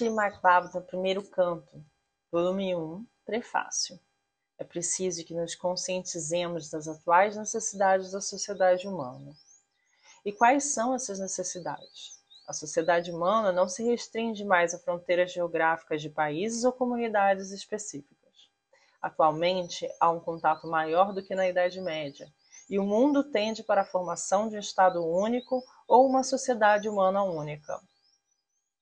Srimad Bhagavatam, primeiro canto, volume 1, prefácio. É preciso que nos conscientizemos das atuais necessidades da sociedade humana. E quais são essas necessidades? A sociedade humana não se restringe mais a fronteiras geográficas de países ou comunidades específicas. Atualmente, há um contato maior do que na Idade Média, e o mundo tende para a formação de um Estado único ou uma sociedade humana única.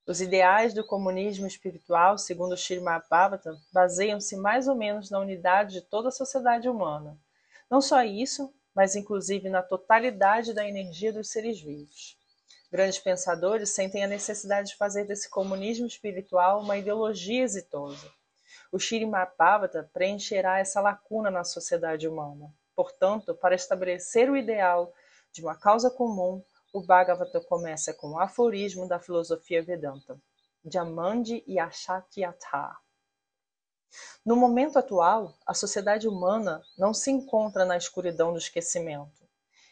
Os ideais do comunismo espiritual, segundo Srimad Bhagavatam, baseiam-se mais ou menos na unidade de toda a sociedade humana. Não só isso, mas inclusive na totalidade da energia dos seres vivos. Grandes pensadores sentem a necessidade de fazer desse comunismo espiritual uma ideologia exitosa. O Shirimapavata preencherá essa lacuna na sociedade humana. Portanto, para estabelecer o ideal de uma causa comum, o Bhagavata começa com o aforismo da filosofia Vedanta, Jamandi Yashatyatha. No momento atual, a sociedade humana não se encontra na escuridão do esquecimento.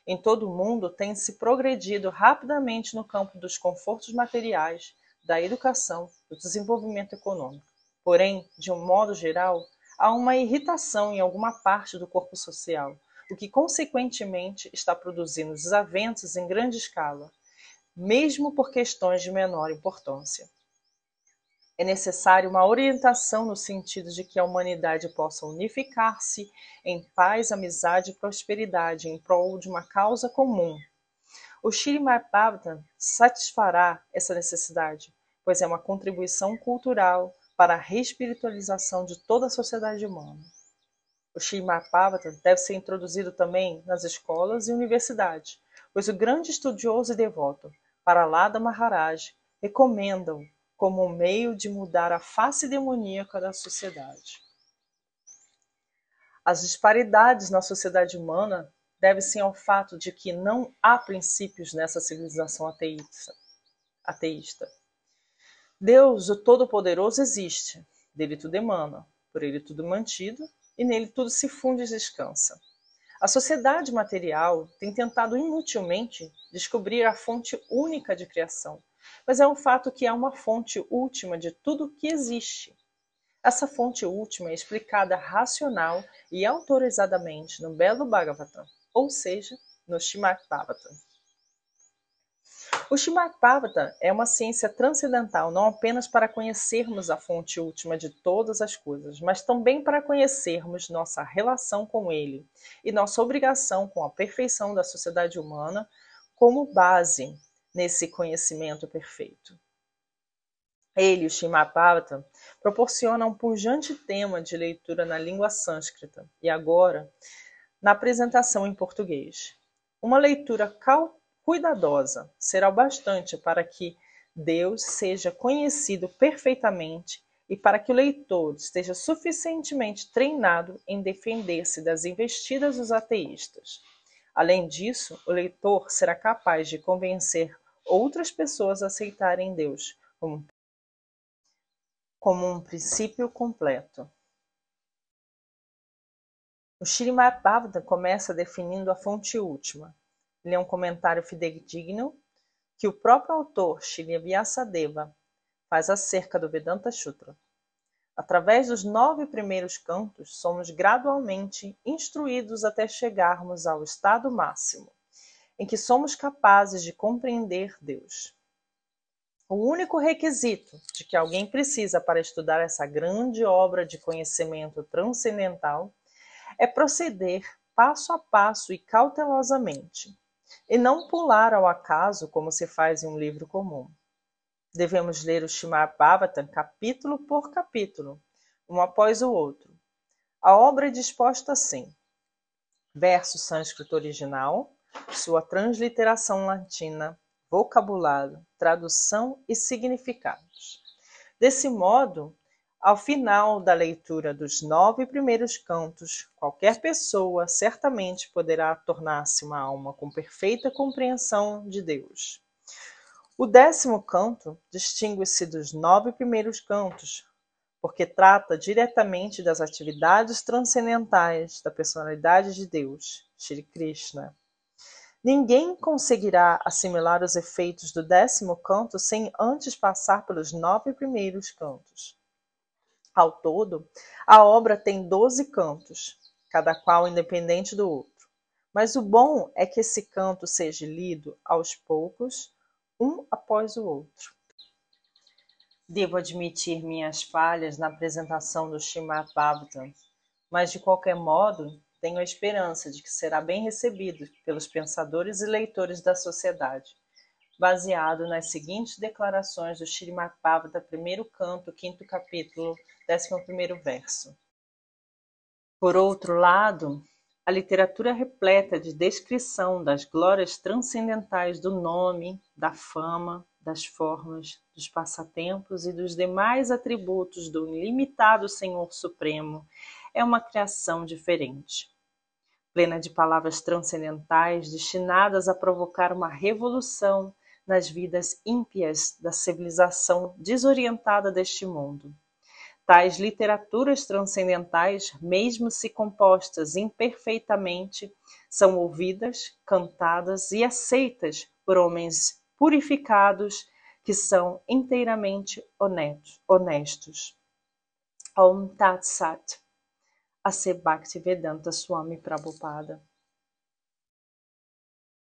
Em todo o mundo tem se progredido rapidamente no campo dos confortos materiais, da educação, do desenvolvimento econômico. Porém, de um modo geral, há uma irritação em alguma parte do corpo social, o que consequentemente está produzindo desavenças em grande escala, mesmo por questões de menor importância. É necessário uma orientação no sentido de que a humanidade possa unificar-se em paz, amizade e prosperidade em prol de uma causa comum. O Shirimapavata satisfará essa necessidade, pois é uma contribuição cultural para a respiritualização de toda a sociedade humana. O Shirimapavata deve ser introduzido também nas escolas e universidades, pois o grande estudioso e devoto Paralada Maharaj recomenda-o como um meio de mudar a face demoníaca da sociedade. As disparidades na sociedade humana devem-se ao fato de que não há princípios nessa civilização ateísta. ateísta. Deus, o Todo-Poderoso, existe, dele tudo emana, por ele tudo mantido e nele tudo se funde e descansa. A sociedade material tem tentado inutilmente descobrir a fonte única de criação, mas é um fato que há uma fonte última de tudo que existe. Essa fonte última é explicada racional e autorizadamente no Belo Bhagavatam, ou seja, no Srimad Bhagavatam. O Srimad Bhagavatam é uma ciência transcendental não apenas para conhecermos a fonte última de todas as coisas, mas também para conhecermos nossa relação com ele e nossa obrigação com a perfeição da sociedade humana como base nesse conhecimento perfeito. Ele, o Shimapavata, proporciona um pujante tema de leitura na língua sânscrita e agora na apresentação em português. Uma leitura cuidadosa será o bastante para que Deus seja conhecido perfeitamente e para que o leitor esteja suficientemente treinado em defender-se das investidas dos ateístas. Além disso, o leitor será capaz de convencer outras pessoas aceitarem Deus como, como um princípio completo. O Srimad Bhagavatam começa definindo a fonte última. Ele é um comentário fidedigno que o próprio autor, Shri Vyasadeva, faz acerca do Vedanta Sutra. Através dos nove primeiros cantos, somos gradualmente instruídos até chegarmos ao estado máximo, em que somos capazes de compreender Deus. O único requisito de que alguém precisa para estudar essa grande obra de conhecimento transcendental é proceder passo a passo e cautelosamente, e não pular ao acaso como se faz em um livro comum. Devemos ler o Bhagavatam capítulo por capítulo, um após o outro. A obra é disposta assim: verso sânscrito original, sua transliteração latina, vocabulário, tradução e significados. Desse modo, ao final da leitura dos nove primeiros cantos, qualquer pessoa certamente poderá tornar-se uma alma com perfeita compreensão de Deus. O décimo canto distingue-se dos nove primeiros cantos, porque trata diretamente das atividades transcendentais da personalidade de Deus, Shri Krishna. Ninguém conseguirá assimilar os efeitos do décimo canto sem antes passar pelos nove primeiros cantos. Ao todo, a obra tem doze cantos, cada qual independente do outro. Mas o bom é que esse canto seja lido aos poucos, um após o outro. Devo admitir minhas falhas na apresentação do Srimad Bhagavatam, mas de qualquer modo tenho a esperança de que será bem recebido pelos pensadores e leitores da sociedade, baseado nas seguintes declarações do Srimad Bhagavatam, primeiro canto, quinto capítulo, décimo primeiro verso. Por outro lado, a literatura repleta de descrição das glórias transcendentais do nome, da fama, das formas, dos passatempos e dos demais atributos do ilimitado Senhor Supremo é uma criação diferente plena de palavras transcendentais destinadas a provocar uma revolução nas vidas ímpias da civilização desorientada deste mundo. Tais literaturas transcendentais, mesmo se compostas imperfeitamente, são ouvidas, cantadas e aceitas por homens purificados que são inteiramente honestos. Om Tat Sat a Bhaktivedanta Swami Prabhupada.